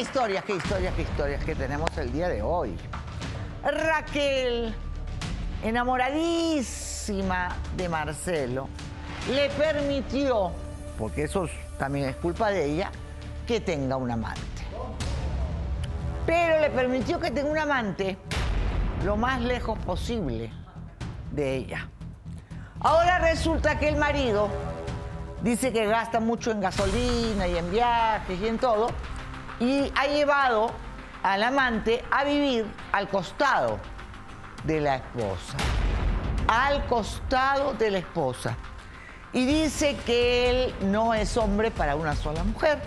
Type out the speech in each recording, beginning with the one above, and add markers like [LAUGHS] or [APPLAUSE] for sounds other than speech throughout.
historias, qué historias, qué historias que tenemos el día de hoy. Raquel, enamoradísima de Marcelo, le permitió, porque eso también es culpa de ella, que tenga un amante. Pero le permitió que tenga un amante lo más lejos posible de ella. Ahora resulta que el marido dice que gasta mucho en gasolina y en viajes y en todo, y ha llevado al amante a vivir al costado de la esposa. Al costado de la esposa. Y dice que él no es hombre para una sola mujer.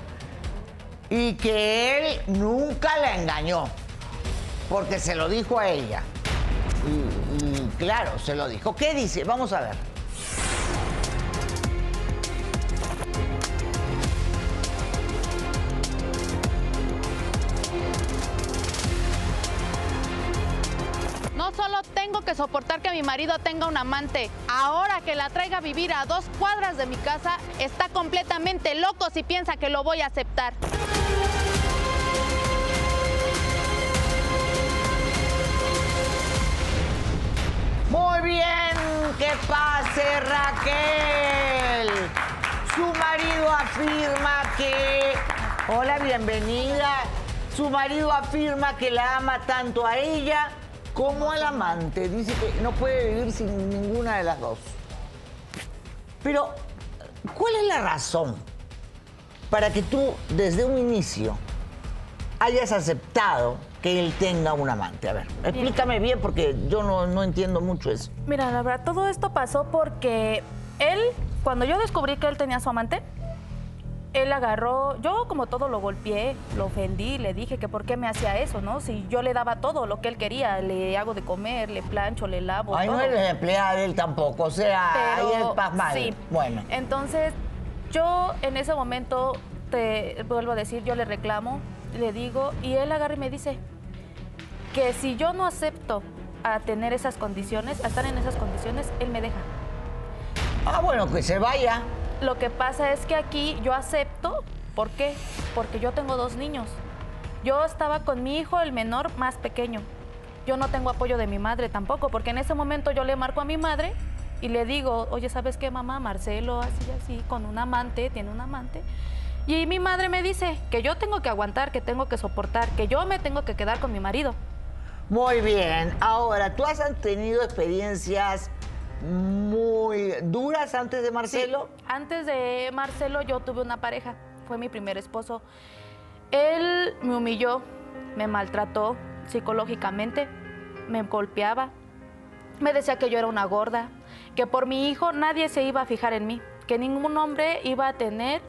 Y que él nunca la engañó. Porque se lo dijo a ella. Y, claro, se lo dijo. ¿Qué dice? Vamos a ver. Que soportar que mi marido tenga un amante, ahora que la traiga a vivir a dos cuadras de mi casa, está completamente loco si piensa que lo voy a aceptar. Muy bien, que pase Raquel. Su marido afirma que... Hola, bienvenida. Su marido afirma que la ama tanto a ella como al amante. Dice que no puede vivir sin ninguna de las dos. Pero, ¿cuál es la razón para que tú, desde un inicio, hayas aceptado que él tenga un amante? A ver, explícame bien porque yo no, no entiendo mucho eso. Mira, la verdad, todo esto pasó porque él, cuando yo descubrí que él tenía su amante, él agarró, yo como todo lo golpeé, lo ofendí, le dije que por qué me hacía eso, ¿no? Si yo le daba todo lo que él quería, le hago de comer, le plancho, le lavo, Ay, todo. no eres empleada él tampoco, o sea, Pero, ahí es pas mal. sí. Bueno. Entonces, yo en ese momento, te vuelvo a decir, yo le reclamo, le digo, y él agarra y me dice que si yo no acepto a tener esas condiciones, a estar en esas condiciones, él me deja. Ah, bueno, que se vaya. Lo que pasa es que aquí yo acepto, ¿por qué? Porque yo tengo dos niños. Yo estaba con mi hijo, el menor, más pequeño. Yo no tengo apoyo de mi madre tampoco, porque en ese momento yo le marco a mi madre y le digo, oye, ¿sabes qué, mamá? Marcelo, así, así, con un amante, tiene un amante. Y mi madre me dice que yo tengo que aguantar, que tengo que soportar, que yo me tengo que quedar con mi marido. Muy bien. Ahora, ¿tú has tenido experiencias muy duras antes de Marcelo? Sí, Antes de Marcelo yo tuve una pareja, fue mi primer esposo. Él me humilló, me maltrató psicológicamente, me golpeaba, me decía que yo era una gorda, que por mi hijo nadie se iba a fijar en mí, que ningún hombre iba a tener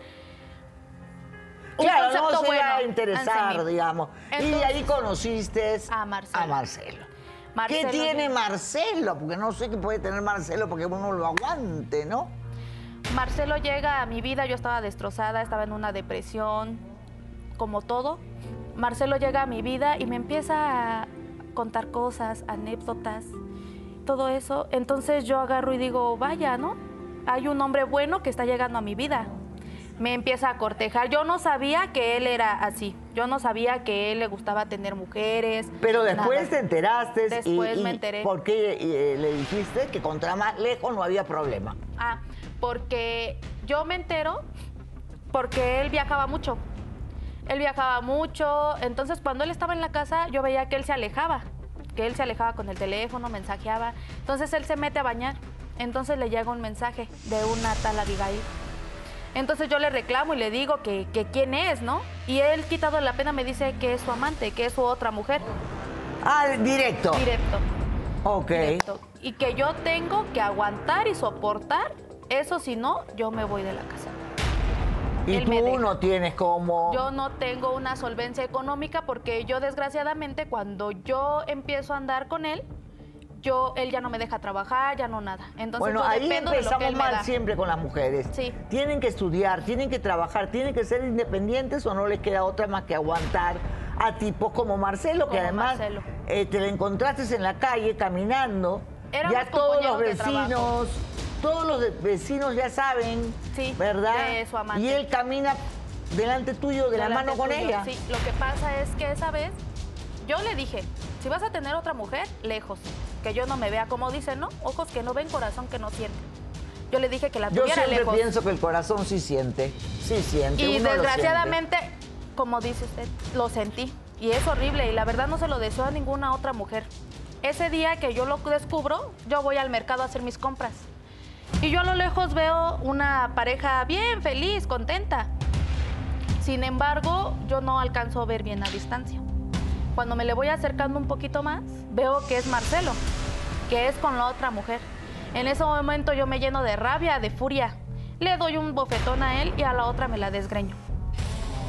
un Claro, concepto no se bueno iba a interesar, digamos. y ahí conociste A Marcelo. a Marcelo. ¿Qué Marcelo tiene yo- Marcelo? Porque no sé qué puede tener Marcelo porque uno lo aguante, ¿no? Marcelo llega a mi vida, yo estaba destrozada, estaba en una depresión, como todo. Marcelo llega a mi vida y me empieza a contar cosas, anécdotas, todo eso. Entonces yo agarro y digo, vaya, ¿no? Hay un hombre bueno que está llegando a mi vida. Me empieza a cortejar. Yo no sabía que él era así. Yo no sabía que él le gustaba tener mujeres. Pero después nada. te enteraste Después y, me enteré. ¿Por qué eh, le dijiste que contra más lejos no había problema? Ah, porque yo me entero porque él viajaba mucho. Él viajaba mucho, entonces cuando él estaba en la casa yo veía que él se alejaba, que él se alejaba con el teléfono, mensajeaba. Entonces él se mete a bañar, entonces le llega un mensaje de una tal Abigail. Entonces yo le reclamo y le digo que, que quién es, ¿no? Y él, quitado la pena, me dice que es su amante, que es su otra mujer. Ah, directo. Directo. Ok. directo. Y que yo tengo que aguantar y soportar, eso si no, yo me voy de la casa. Y él tú no tienes como... Yo no tengo una solvencia económica porque yo desgraciadamente cuando yo empiezo a andar con él, yo él ya no me deja trabajar, ya no nada. Entonces Bueno, yo ahí empezamos mal da. siempre con las mujeres. Sí. Tienen que estudiar, tienen que trabajar, tienen que ser independientes o no les queda otra más que aguantar a tipos como Marcelo, que además Marcelo. eh, te lo encontraste en la calle caminando. Éramos ya todos los vecinos, todos los vecinos ya saben, Sí, ¿verdad? de su amante. Y él camina delante tuyo de la mano con tuyo. ella. Sí, lo que pasa es que esa vez yo le dije, si vas a tener otra mujer, lejos, que yo no me vea como dicen, ¿no? Ojos que no ven, corazón que no siente. Yo le dije que la Yo tuviera siempre lejos. pienso que el corazón sí siente, sí siente. Y uno desgraciadamente, como dice usted, lo sentí. Y es horrible y la verdad no se lo deseo a ninguna otra mujer. Ese día que yo lo descubro, yo voy al mercado a hacer mis compras. Y yo a lo lejos veo una pareja bien feliz, contenta. Sin embargo, yo no alcanzo a ver bien a distancia. Cuando me le voy acercando un poquito más, veo que es Marcelo, que es con la otra mujer. En ese momento yo me lleno de rabia, de furia. Le doy un bofetón a él y a la otra me la desgreño.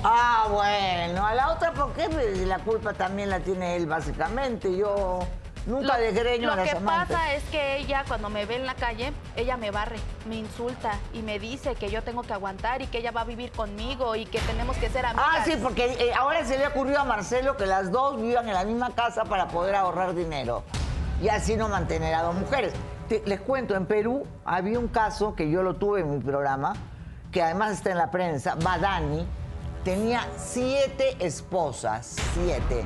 Ah, bueno, a la otra, ¿por qué la culpa también la tiene él, básicamente? Yo nunca desgreño lo a las que amantes. pasa es que ella cuando me ve en la calle, ella me barre, me insulta y me dice que yo tengo que aguantar y que ella va a vivir conmigo y que tenemos que ser amigas. Ah, sí, porque eh, ahora se le ocurrió a Marcelo que las dos vivan en la misma casa para poder ahorrar dinero y así no mantener a dos mujeres. Te- les cuento, en Perú había un caso que yo lo tuve en mi programa, que además está en la prensa, Badani tenía siete esposas, siete.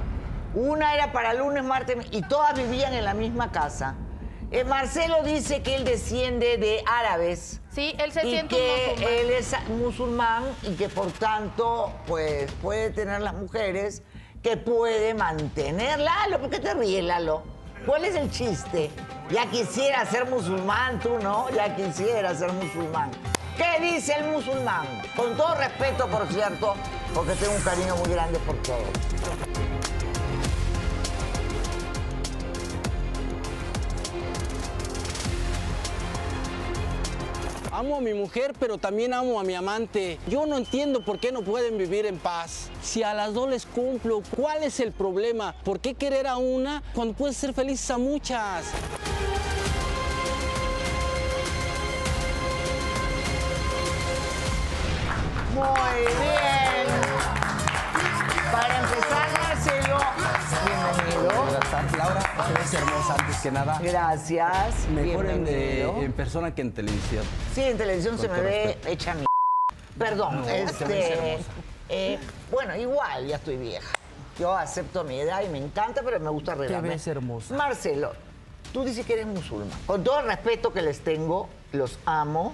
Una era para lunes, martes y todas vivían en la misma casa. Eh, Marcelo dice que él desciende de árabes Sí, él se y siente que musulmán. él es musulmán y que por tanto pues puede tener las mujeres que puede mantener. Lalo, ¿por qué te ríes, Lalo? ¿Cuál es el chiste? Ya quisiera ser musulmán, tú no, ya quisiera ser musulmán. ¿Qué dice el musulmán? Con todo respeto, por cierto, porque tengo un cariño muy grande por todos. Amo a mi mujer, pero también amo a mi amante. Yo no entiendo por qué no pueden vivir en paz. Si a las dos les cumplo, ¿cuál es el problema? ¿Por qué querer a una cuando puedes ser felices a muchas? Muy bien. Tardes, Laura. Te ves hermosa antes que nada. Gracias. Mejor en, eh, en persona que en televisión. Sí, en televisión se me ve respeto. hecha mi. [LAUGHS] Perdón, te ves este. hermosa. eh, bueno, igual, ya estoy vieja. Yo acepto mi edad y me encanta, pero me gusta arreglarme. ves hermosa. Marcelo, tú dices que eres musulmán. Con todo el respeto que les tengo, los amo.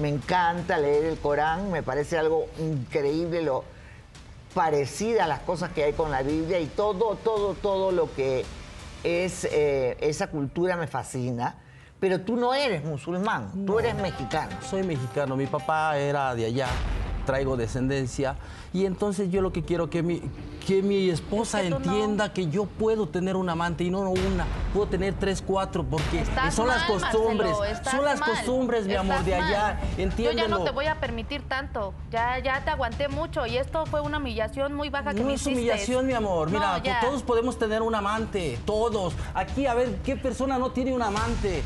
Me encanta leer el Corán, me parece algo increíble lo parecida a las cosas que hay con la Biblia y todo, todo, todo lo que es eh, esa cultura me fascina. Pero tú no eres musulmán, tú eres mexicano. Soy mexicano, mi papá era de allá, traigo descendencia y entonces yo lo que quiero que mi, que mi esposa Es que no. entienda que yo puedo tener un amante y no una, puedo tener tres, cuatro, porque Estás son las costumbres, Marcelo, son las mal, costumbres, mi amor, de allá, entiéndelo. Yo ya no te voy a permitir tanto. Ya, ya te aguanté mucho y esto fue una humillación muy baja que No me es hiciste. humillación, mi amor. No, Mira, todos podemos tener un amante. Todos. Aquí, a ver, ¿qué persona no tiene un amante?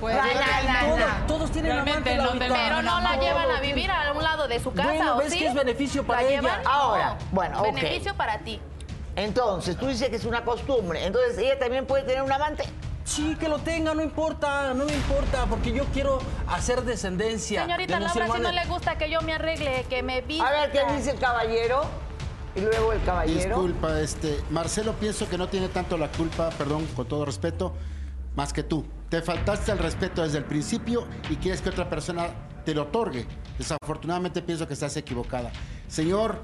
Pues Todos, todos tienen amante. no Pero no la llevan a vivir a un lado de su casa, Bueno, ¿o ¿ves sí? que es beneficio para ¿La ella? llevan? Ahora, No. bueno, ok. Beneficio para ti. Entonces, tú dices que es una costumbre. Entonces, ella también puede tener un amante. Sí, que lo tenga, no importa, no me importa, porque yo quiero hacer descendencia. Señorita de Laura, si no le gusta que yo me arregle, que me vista. A ver, ¿qué dice el caballero? Y luego el caballero. Disculpa, este, Marcelo pienso que no tiene tanto la culpa, perdón, con todo respeto, más que tú. Te faltaste al respeto desde el principio y quieres que otra persona te lo otorgue. Desafortunadamente pienso que estás equivocada. Señor,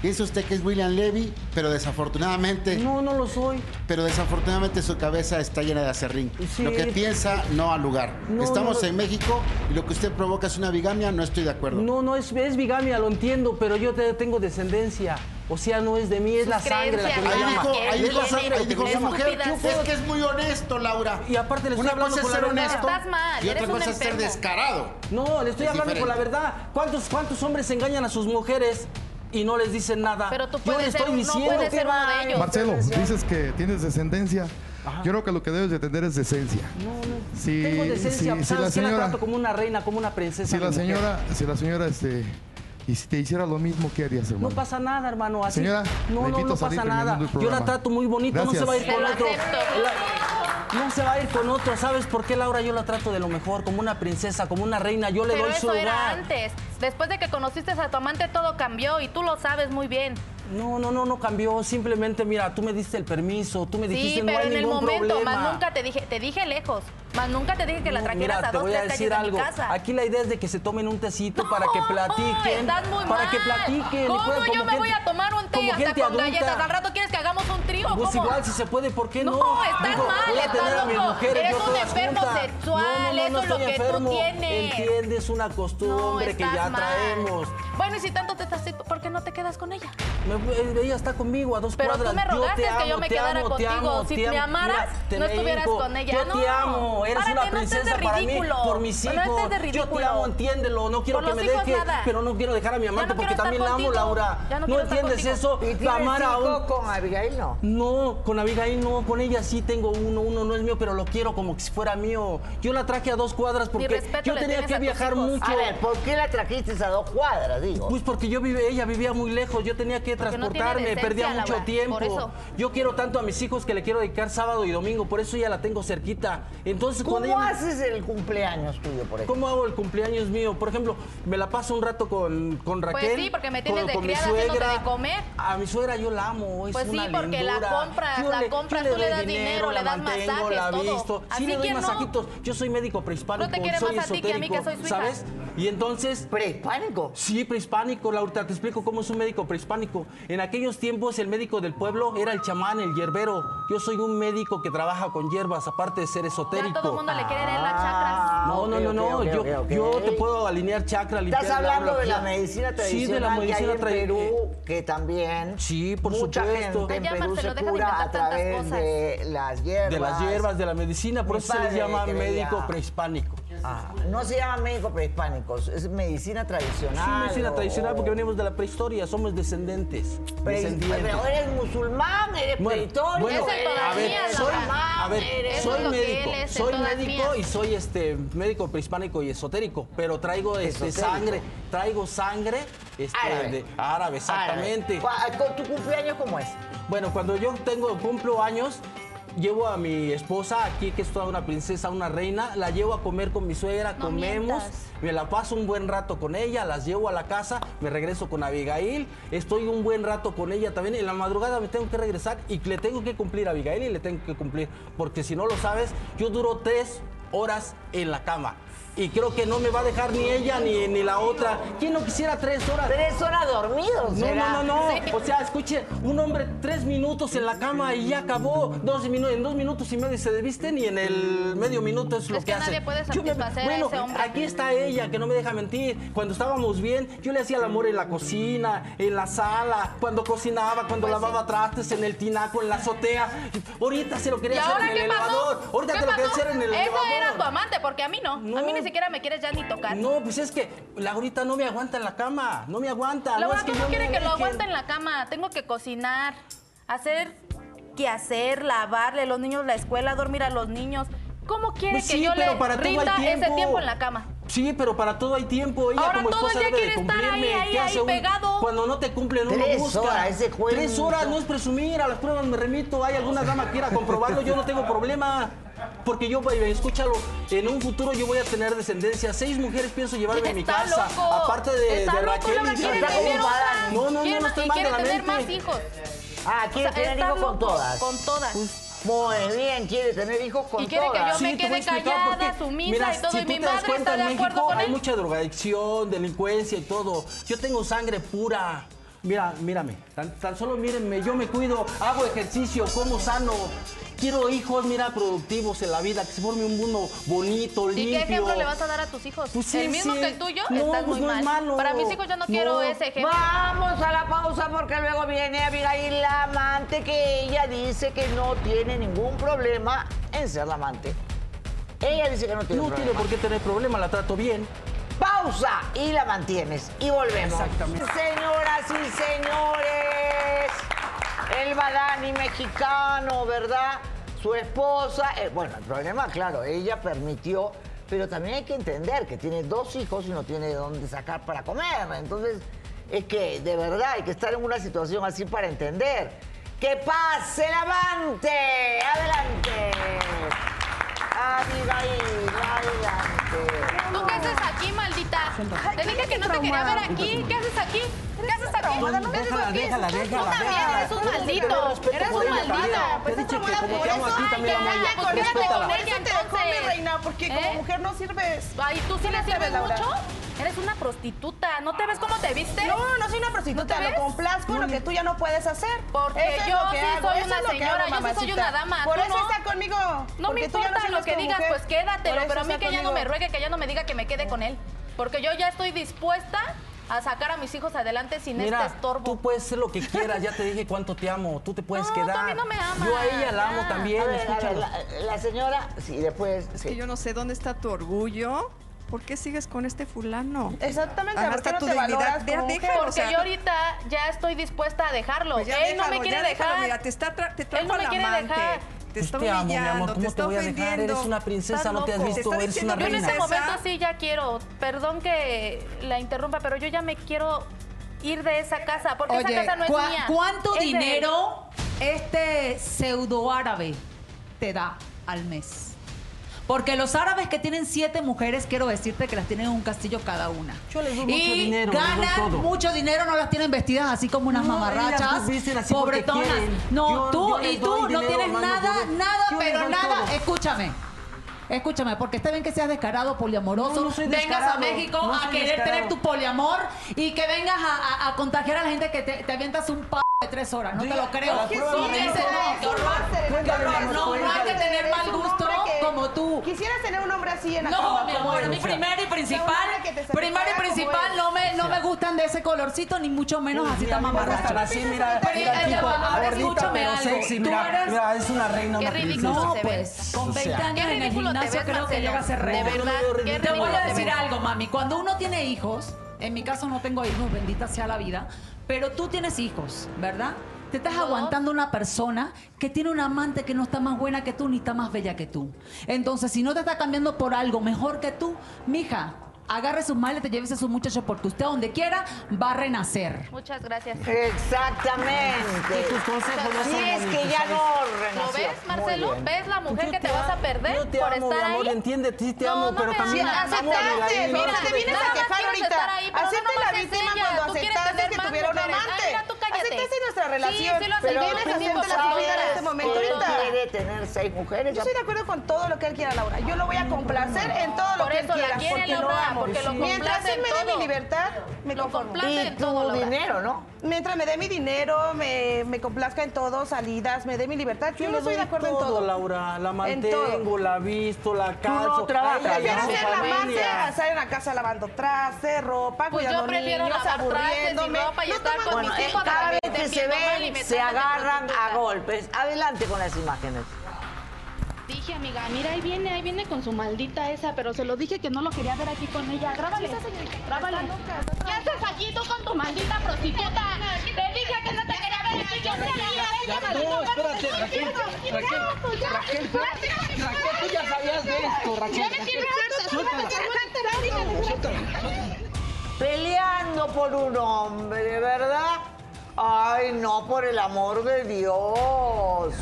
piensa usted que es William Levy, pero desafortunadamente, No, no lo soy. pero desafortunadamente su cabeza está llena de acerrín. Sí. Lo que piensa no al lugar. No, Estamos no. en México y lo que usted provoca es una bigamia, no estoy de acuerdo. No, no es, es bigamia, lo entiendo, pero yo te- tengo descendencia. O sea, no es de mí, es Sus la sangre la que me llama. dijo, ahí dijo, tiene ahí dijo su mujer, es que es muy honesto, Laura. Y aparte le estoy Una hablando cosa es ser honesto Estás mal, y otra cosa es ser descarado. No, le estoy Es hablando con la verdad. ¿Cuántos, ¿Cuántos hombres engañan a sus mujeres y no les dicen nada? Pero tú yo puedes le ser- estoy no diciendo puedes que ser uno va. de ellos. Marcelo, dices que tienes descendencia. Yo creo que lo que debes de tener es decencia. No, no. Si- Tengo decencia. si- si ¿Sabes la qué? La señora- trato como una reina, como una princesa. Si la mujer. señora, si la señora, este, y si te hiciera lo mismo, ¿qué harías, No hermano? pasa nada, hermano. Así, Señora, no, no, no pasa nada. Yo la trato muy bonito, no se va a ir Te con otro. La- No se va a ir con otro. ¿Sabes por qué, Laura? Yo la trato de lo mejor, como una princesa, como una reina. Yo le Pero doy su eso era lugar. antes. Después de que conociste a tu amante, todo cambió y tú lo sabes muy bien. No, no, no, no cambió. Simplemente, mira, tú me diste el permiso, tú me dijiste Sí, no pero hay en el ningún momento, problema. más nunca te dije, te dije lejos. Más nunca te dije que la No, trajeras Mira, a te dos, voy a tres decir calles de algo. mi casa. Aquí la idea es de que se tomen un tecito para que No, platiquen. estás muy para mal. que platiquen. ¿Cómo puedan yo me voy gente- a tomar un té hasta con adulta. galletas? ¿Al rato quieres que hagamos un trío? Pues ¿Cómo? igual, si se puede, ¿por qué no? No, estás Digo, mal, voy a estás tener a mis mujeres Eres un enfermo juntas. sexual, no, no, no, eso no es lo que tú enfermo. tienes. Entiendes una No, costumbre que estás ya mal. traemos. Bueno, y si tanto te estás, ¿por qué no te quedas con ella? Me- eh, ella está conmigo a dos Pero tú cuadras. me rogaste yo te que yo me te quedara te contigo. Si te me amaras, no te estuvieras con ella. Yo No. te amo, eres Párate, una no princesa para mí, por mis hijos. yo te amo, entiéndelo. No quiero Por que me deje, nada. pero no quiero dejar a mi amante no porque también la amo. Laura. Ya no ¿No quiero estar entiendes eso? ¿Y La tienes amar a un- con Abigail, no? No, con Abigail no, con ella sí tengo uno, uno no es mío, pero lo quiero como si fuera mío. Yo la traje a dos cuadras porque yo tenía que viajar mucho. A ver, ¿por qué la trajiste a dos cuadras, digo? Pues porque yo vive, ella vivía muy lejos, yo tenía que transportarme, perdía mucho Laura, tiempo. Yo quiero tanto a mis hijos que le quiero dedicar sábado y domingo, por eso ya la tengo cerquita. Entonces, ¿Cómo cuando ella- haces el cumpleaños tuyo, por ejemplo? ¿Cómo hago el cumpleaños mío? Por ejemplo, me la paso un rato con, con Pues Raquel. sí, porque me tienes con, de con criada suegra. de comer. A mi suegra yo la amo, es Pues sí, una porque la lindura. compras, Yo la le- compras, tú le das dinero, le la das mantengo, masajes, la todo. visto. Así Sí le doy quién no. masajitos. Yo soy médico prehispánico, No te quiere soy más a ti que a mí, que soy su hija. ¿sabes? Y entonces... ¿Prehispánico? Sí, prehispánico, Laura, te explico cómo es un médico prehispánico. En aquellos tiempos el médico del pueblo era el chamán, el hierbero. Yo soy un médico que trabaja con hierbas, aparte de ser esotérico. Ya todo el mundo le quiere leer las Ah, chakras. No, no, no, no. yo, te puedo alinear chakra, limpiar Estás hablando de la medicina tradicional Sí, de la medicina en tradicional. Perú, que también Sí, por mucha supuesto. gente en Perú Marcelo, se deja cura a través cosas. de las hierbas. De las hierbas, de la medicina, por Mi eso se les llama médico prehispánico. Ah, no se llama médico prehispánicos, es medicina tradicional. Sí, medicina o- tradicional porque venimos de la prehistoria, somos descendientes. Pre- descendientes. Pero eres musulmán, eres Bueno, prehistorio, bueno, a ver, soy, a ver, médico, soy médico y soy este médico prehispánico y esotérico, pero traigo este Esotérico. sangre, traigo sangre este, Árabe. de árabe, exactamente. Árabe. ¿Cu- ¿Tu cumpleaños cómo es? Bueno, cuando yo tengo cumplo años, llevo a mi esposa aquí, que es toda una princesa, una reina, la llevo a comer con mi suegra, No comemos, mientas. me la paso un buen rato con ella, las llevo a la casa, me regreso con Abigail, estoy un buen rato con ella también, en la madrugada me tengo que regresar y le tengo que cumplir a Abigail y le tengo que cumplir, porque si no lo sabes, yo duro tres horas en la cama. Y creo que no me va a dejar ni ella ni, ni la otra. ¿Quién no quisiera tres horas? Tres horas dormidos, No, no, no, no. Sí. O sea, escuche, un hombre tres minutos en la cama y ya acabó. Dos minu- en dos minutos y medio se desvisten y en el medio minuto es lo Es que, que hace. nadie puede Yo me- satisfacer a bueno, ese hombre. aquí está ella, que no me deja mentir. Cuando estábamos bien, yo le hacía el amor en la cocina, en la sala, cuando cocinaba, cuando Pues lavaba trastes, en el tinaco, en la azotea. Ahorita se lo ¿Y quería hacer en el pasó? elevador. Ahorita ¿Qué te lo quería hacer en el Eso elevador. era tu amante, porque a mí no. No. A mí ni siquiera me quieres ya ni tocar. No, pues es que la ahorita no me aguanta en la cama, no me aguanta. no Laura, es que ¿cómo yo quiere que lo aguante en la cama? Tengo que cocinar, hacer qué hacer, lavarle a los niños la escuela, dormir a los niños. ¿Cómo quiere Pues que sí, yo pero le para rinda ese tiempo. tiempo en la cama? Sí, pero para todo hay tiempo. Ella Ahora como todo el día debe de quiere estar cumplirme. ahí, ahí, ¿Qué ahí, un- pegado. Cuando no te cumplen, uno Tres busca. horas, ese. Tres horas, no es presumir. A las pruebas me remito. Hay alguna dama que quiera comprobarlo. Yo no tengo problema. Porque yo, escúchalo, en un futuro yo voy a tener descendencia. Seis mujeres pienso llevarme a mi casa. loco. Aparte de, Está de loco, Raquel Laura, y Está otra. No, no, no, no estoy mal de quiere la tener mente. más hijos. Ah, O quiere sea, tener hijos con loco, todas. Con todas. Muy bien, quiere tener hijos con Y quiere que todas. yo me te quede callada, sumisa Mira, y todo, si y mi te das madre cuenta, está de en acuerdo México con hay él. mucha drogadicción, delincuencia y todo. Yo tengo sangre pura. Mira, mírame, tan, tan solo mírenme, yo me cuido, hago ejercicio, como sano. Quiero hijos, mira, productivos en la vida, que se forme un mundo bonito, ¿Y limpio. qué ejemplo le vas a dar a tus hijos? Pues sí, el mismo sí. que el tuyo, No, estás pues muy no es mal. malo. Para mis hijos yo no, No. quiero ese ejemplo. Vamos a la pausa porque luego viene Abigail la amante que ella dice que no tiene ningún problema en ser la amante. Ella dice que no tiene No tiene problema. por qué tener problema, la trato bien. Pausa y la mantienes. Y volvemos. Exactamente. Señoras y señores, el Badani mexicano, ¿verdad? Su esposa, eh, bueno, el problema, claro, ella permitió, pero también hay que entender que tiene dos hijos y no tiene de dónde sacar para comer. Entonces, es que de verdad hay que estar en una situación así para entender. que pase el amante. Adelante. Abigail, adelante. ¿Tú qué haces aquí, maldita? Te dije que no te quería ver aquí. ¿Qué haces aquí? ¿Qué haces aquí? Déjala, déjala, Tú déjala, también déjala. eres un maldito. Eres un maldito. Te he dicho que como te amo a ti, también amo a ella. Por eso te Respétala. con ella, entonces. reina, porque como ¿Eh? mujer no sirves. Ay, ¿tú sí le te sirves mucho? Eres una prostituta. ¿No te ves cómo te viste? No, no soy una prostituta, ¿No te lo complazco lo que tú ya no puedes hacer. Porque Eso yo sí hago, soy eso una señora, hago, yo sí soy una dama, Por ¿tú eso no? está conmigo. No me ya importa lo que como digas, mujer. pues quédatelo, pero a mí que ella no me ruegue, que ella no me diga que me quede con él. Porque yo ya estoy dispuesta a sacar a mis hijos adelante sin Mira, este estorbo. tú puedes hacer lo que quieras, ya te dije cuánto te amo, tú te puedes No, tú a quedar. mí no me amas, Yo a ella la amo ya. también, A ver, a ver, escúchalo. la, la señora, sí, después, Es que yo no sé dónde está tu orgullo. ¿Por qué sigues con este fulano? Exactamente, Ajá, ¿por qué no tu te dignidad. como déjalo, mujer? o Porque sea, yo ahorita ya estoy dispuesta a dejarlo. Pues ya Él no me déjalo, quiere ya déjalo, dejar. Mira, te está tra- te trajo no me quiere amante. dejar. Te Pues está te amo, mi humillando, amor, te ¿cómo te está voy a dejar? Eres una princesa, no te has. Te visto, está eres una Yo en reina. este momento sí ya quiero, perdón que la interrumpa, pero yo ya me quiero ir de esa casa, porque esa Oye, casa no es ¿cuá- mía. ¿cuánto es él. dinero este pseudo árabe te da al mes? Porque los árabes que tienen siete mujeres, quiero decirte que las tienen en un castillo cada una. Yo les doy mucho y dinero, les doy ganan mucho dinero, no las tienen vestidas así como unas No, mamarrachas, pobretonas. No, Yo- tú yo y tú no dinero, tienes nada, nada, yo pero nada. todo. Escúchame. Escúchame, porque está bien que seas descarado, poliamoroso, No, no soy vengas a México no a querer descarado. tener tu poliamor y que vengas a, a- a contagiar a la gente que te, te avientas un p de tres horas. No te lo creo. Sí, no, qué horror. Qué horror. No, no hay que tener mal gusto como tú. Quisieras tener un hombre así en la No, cama, mi amor, mi primero y principal, primero y principal no me, no me gustan de ese colorcito, ni mucho menos así tan Mira, mamarracho. así, mira, ahora escúchame algo. sexy, Tú mira, eres- mira, es una reina, Qué una ridículo te pues, con O 20 sea, años en el gimnasio ves, creo que Marcelo. llega a ser De real. verdad, qué Te voy a decir ves. algo, mami. Cuando uno tiene hijos, en mi caso no tengo hijos, bendita sea la vida, pero tú tienes hijos, ¿verdad? Te estás aguantando una persona que tiene una amante que no está más buena que tú ni está más bella que tú. Entonces, si no te está cambiando por algo mejor que tú, mija, agarre sus maletas, llévese a su muchacho porque usted donde quiera va a renacer. Muchas gracias. Exactamente. tus consejos no Si son es que ya no ¿Lo renació. ves, Muy Marcelo? ¿Ves la mujer que te te vas a perder yo te por amo, estar mi amor, ahí? entiende, sí te No, amo, no pero también Aceptaste, mira, te vienes a quejar ahorita. nomás la víctima cuando aceptaste que tuviera un amante. Aceptaste nuestra Sí, relación. sí lo pero acepté, vienes pero hacerte la sí, sufrida en sí, este sí, momento sí, ahorita. quiere tener seis mujeres. Yo estoy de acuerdo con todo lo que él quiera, Laura. Yo lo voy a complacer en todo lo que él quiera, porque lo amo. porque lo Mientras él me dé mi libertad, me Lo conformo. complace Y en todo, tu dinero, ¿no? Mientras me dé mi dinero, me, me complazca en todo, salidas, me dé mi libertad, yo Yo no estoy de acuerdo en todo, todo. Laura. La En todo. mantengo, la visto, la calzo. trabajas, A ella y Prefiero ser la amante a estar en la casa lavando trastes, ropa, Pues yo cuidando prefiero niños, lavar trastes y aburriéndome. ropa y No estar con Bueno, mis eh, hijos cada a vez que se ven, se agarran a golpes. Adelante con las imágenes. Dije, amiga, mira, ahí viene, ahí viene con su maldita esa, pero se lo dije que no lo quería ver aquí con ella. Grábale, grábale. ¿Qué haces aquí tú con tu maldita prostituta? Te dije que no te quería ver aquí, yo te No, espérate, Raquel, Raquel, Raquel, Raquel, tú ya sabías de esto, Raquel. Peleando por un hombre, ¿verdad? Ay, no, por el amor de Dios.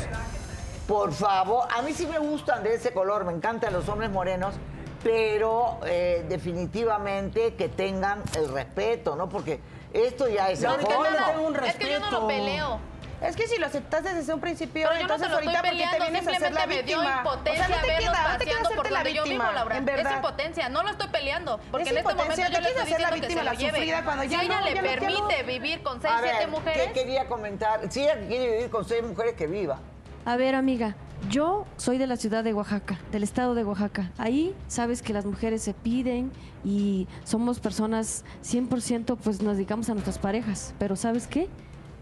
Por favor, a mí sí me gustan de ese color, me encantan los hombres morenos, pero eh, definitivamente que tengan el respeto, ¿no? Porque esto ya es No, el es que colmo. no, Tengo un es que yo no lo respeto. peleo. Es que si lo aceptaste desde un principio, Pero yo no entonces te lo estoy ahorita ¿por qué te peleando, vienes a hacer la simplemente me dio víctima? impotencia o sea, no te queda, no te queda hacerte la donde yo víctima, Laura. en Es verdad. impotencia, no lo estoy peleando, porque Es en este momento impotencia, yo te le quieres estoy hacer la diciendo que se víctima, la lleve. sufrida, cuando Si ya ella no, le ya no permite quiero. vivir con seis, A ver, siete mujeres, ¿qué quería comentar? Si ella quiere vivir con seis mujeres, que viva. A ver, amiga, yo soy de la ciudad de Oaxaca, del estado de Oaxaca. Ahí sabes que las mujeres se piden y somos personas 100% pues nos dedicamos a nuestras parejas, pero ¿sabes qué?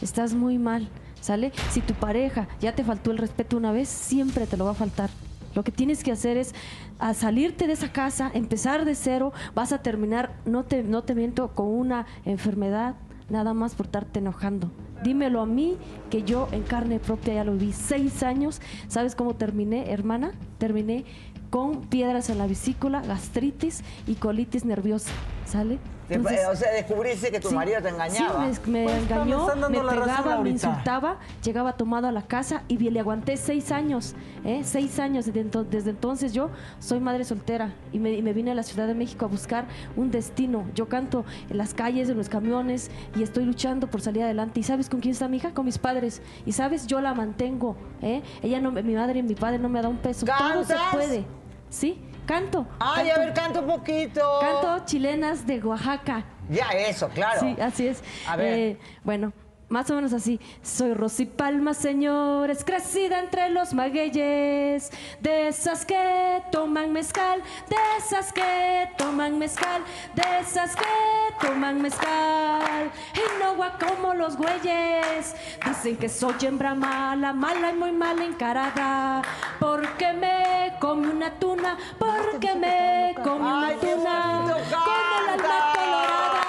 Estás muy mal, ¿sale? Si tu pareja ya te faltó el respeto una vez, siempre te lo va a faltar. Lo que tienes que hacer es a salirte de esa casa, empezar de cero, vas a terminar, no te, no te miento, con una enfermedad, nada más por estarte enojando. Dímelo a mí, que yo en carne propia ya lo vi. Seis años, ¿sabes cómo terminé, hermana? Terminé con piedras en la vesícula, gastritis y colitis nerviosa, ¿sale? Entonces- o sea, descubriste que tu Sí, marido te engañaba. Sí, me, me Pues, engañó, me pegaba, me insultaba, llegaba tomado a la casa y le aguanté seis años, ¿eh? seis años. Desde, ento- desde entonces yo soy madre soltera y me, y me vine a la Ciudad de México a buscar un destino. Yo canto en las calles, en los camiones y estoy luchando por salir adelante. ¿Y sabes con quién está mi hija? Con mis padres. Y sabes, yo la mantengo. ¿eh? Ella no, mi madre y mi padre no me da un peso. Todo se ¿Cantas? puede. Sí, canto. Ay, a ver, canta un poquito. Canto chilenas de Oaxaca. Ya, eso, claro. Sí, así es. A ver. Eh, bueno, más o menos así. Soy Rosy Palma, señores, crecida entre los magueyes. De esas que toman mezcal, de esas que toman mezcal, de esas que toman mezcal. Y no como los güeyes. Dicen que soy hembra mala, mala y muy mal encarada. Porque me come una tuna, porque me come una tuna. Con el alma colorada.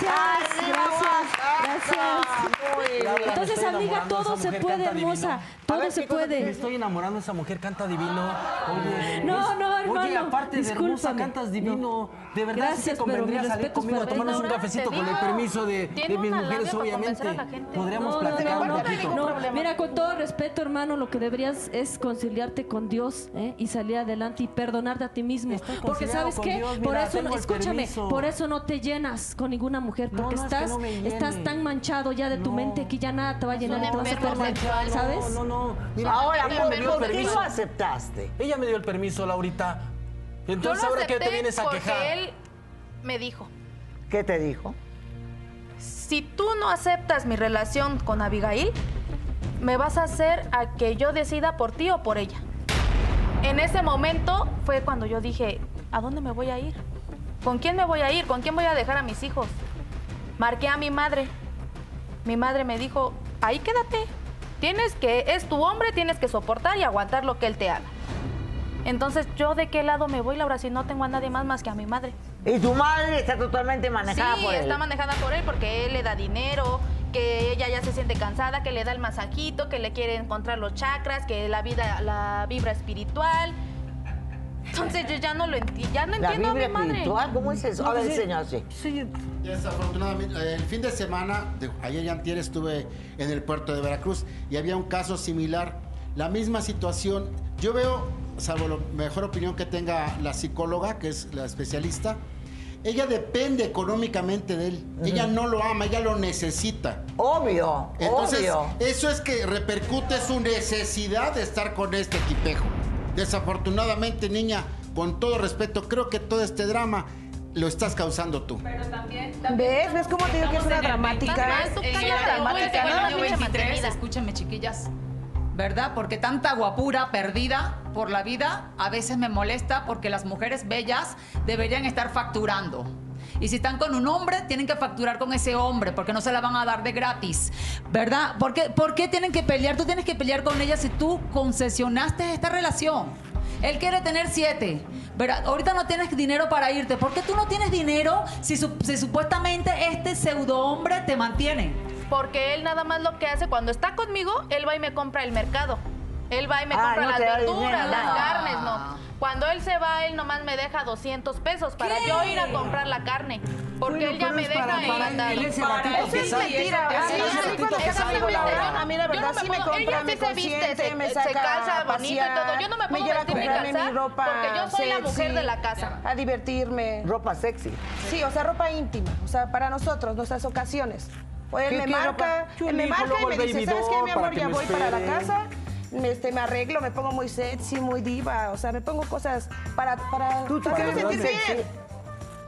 Gracias, gracias, gracias. bien. Entonces, amiga, todo se puede, hermosa. Todo se ¿qué cosa Me puede. estoy enamorando, esa mujer canta divino. Oye, No, no, hermano, Oye, aparte de hermosa, cantas divino. De verdad, sí Gracias, convendría salir conmigo a tomarnos un cafecito con el permiso de, de mis mujeres, obviamente. Podríamos No, no, platicar no, un no, poquito. no. Mira, con todo respeto, hermano, lo que deberías es conciliarte con Dios ¿eh? y salir adelante y perdonarte a ti mismo. Porque sabes qué, Dios, por eso, escúchame, permiso. por eso no te llenas con ninguna mujer, No, porque no, es que estás, no estás tan manchado ya de tu No. mente que ya nada te va a llenar y te vas a perder. ¿sabes? No, no, no. Mira, Ahora, ella ¿por, me dio por el qué permiso. lo aceptaste? Ella me dio el permiso, Laurita. Entonces, ¿ahora qué te vienes a porque quejar? él me dijo, ¿Qué te dijo? si tú no aceptas mi relación con Abigail, me vas a hacer a que yo decida por ti o por ella. En ese momento fue cuando yo dije, ¿a dónde me voy a ir? ¿Con quién me voy a ir? ¿Con quién voy a dejar a mis hijos? Marqué a mi madre. Mi madre me dijo, ahí quédate. Tienes que, es tu hombre, tienes que soportar y aguantar lo que él te haga. Entonces, ¿yo de qué lado me voy, Laura, si no tengo a nadie más más que a mi madre? Y tu madre está totalmente manejada sí, por él. está manejada por él porque él le da dinero, que ella ya se siente cansada, que le da el masajito, que le quiere encontrar los chakras, que la vida, la vibra espiritual. Entonces yo ya no lo enti- ya no La entiendo a mi Biblia madre. espiritual, ¿cómo es eso? A ver, Sí. señor, sí. Sí, Desafortunadamente, el fin de semana, de- ayer y antier estuve en el puerto de Veracruz y había un caso similar, la misma situación. Yo veo, salvo la mejor opinión que tenga la psicóloga, que es la especialista, ella depende económicamente de él. Ella no lo ama, ella lo necesita. Obvio, Entonces, obvio. eso es que repercute su necesidad de estar con este equipejo. Desafortunadamente, niña, con todo respeto, creo que todo este drama lo estás causando tú. ¿Ves? ¿Ves cómo te digo que es una dramática? Más, tú cállate, año güey, te en el vuelves año pinche 23, mantenida. escúchenme chiquillas, ¿verdad? Porque tanta guapura perdida por la vida a veces me molesta porque las mujeres bellas deberían estar facturando. Y si están con un hombre, tienen que facturar con ese hombre, porque no se la van a dar de gratis, ¿verdad? ¿Por qué, por qué tienen que pelear? Tú tienes que pelear con ella si tú concesionaste esta relación. Él quiere tener siete, ¿verdad? Ahorita no tienes dinero para irte. ¿Por qué tú no tienes dinero si, su- si supuestamente este pseudo hombre te mantiene? Porque él nada más lo que hace cuando está conmigo, él va y me compra el mercado. Él va y me Ah, compra no las verduras, dinero, las no. carnes, no. Cuando él se va, él nomás me deja 200 pesos para ¿Qué? yo ir a comprar la carne. Porque Bueno, él ya me es deja para- en para mandado. él, él es eso es mentira. A mí, se la verdad me sí me compra, ella me se consiente, se- me se saca calza a bonito y todo. Yo no me puedo vestir mi ropa porque yo soy la mujer de la casa. A divertirme. Ropa sexy. Sí, o sea, ropa íntima. O sea, para nosotros, nuestras ocasiones. O él ¿Qué- me marca, él me marca y me dice, ¿sabes qué, mi amor? Ya me voy para la espere". casa. Me, este, me arreglo, me pongo muy sexy, muy diva. O sea, me pongo cosas para, para, ¿Tú te pones sentir bien.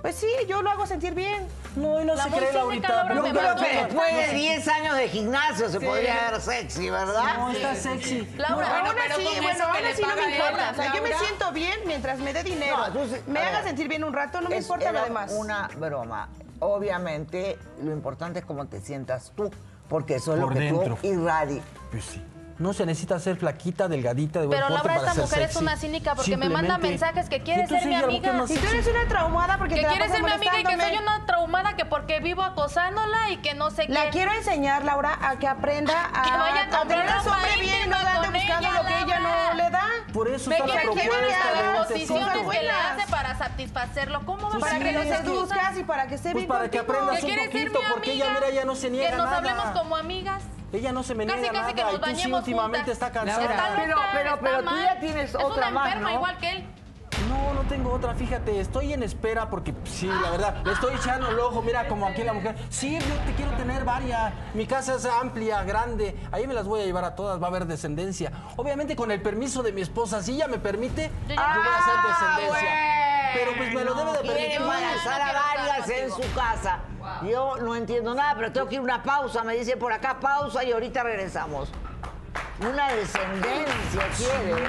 Pues sí, yo lo hago sentir bien. No, y no La se cree Yo creo que después de 10 años de gimnasio se podría ver sexy, ¿verdad? No, está sexy. Laura, Bueno, aún pero así, con bueno, eso le así no me él, importa. O sea, yo me siento bien mientras me dé dinero. No, me haga ver. sentir bien un rato, no me importa era lo demás. una broma. Obviamente, lo importante es cómo te sientas tú, porque eso es Por lo que dentro. tú irradias. Pues sí. No se necesita ser flaquita, delgadita, de buen Pero para esta ser mujer es sexy. una cínica porque me manda Simplemente- mensajes que quiere ser mi amiga. Y tú eres una traumada porque Que te la quiere pasas ser mi amiga y que soy una traumada que porque vivo acosándola y que no sé La qué. quiero enseñar, Laura, a que aprenda [LAUGHS] a, Que vaya a comprar a su hombre ropa bien no ande con buscando ella, lo que ella no le da. Por eso Me está la quiere propuesta quiere de las posiciones que le hace para satisfacerlo. ¿Cómo va a Para que lo seduzcas cosas? y para que esté Pues bien para que aprendas un poquito, porque ella, amiga. mira, ella no se niega Que nos hablemos como amigas. Ella no se me Casi, niega casi que nada nos y tú sí últimamente juntas. está cansada. Está loca, Pero- pero- está pero tú mal. ya tienes es otra una más, enferma ¿no? igual que él. No, no tengo otra, fíjate, estoy en espera porque sí, la verdad, le estoy echando el ojo, mira como aquí la mujer. Sí, yo te quiero tener varias. Mi casa es amplia, grande. Ahí me las voy a llevar a todas, va a haber descendencia. Obviamente con el permiso de mi esposa, si ella me permite, yo voy a hacer descendencia. Pero pues me lo debe de Quiere permitir. embarazar a varias en su casa. Yo no entiendo nada, pero tengo que ir a una pausa. Me dice por acá pausa y ahorita regresamos. Una descendencia quiere,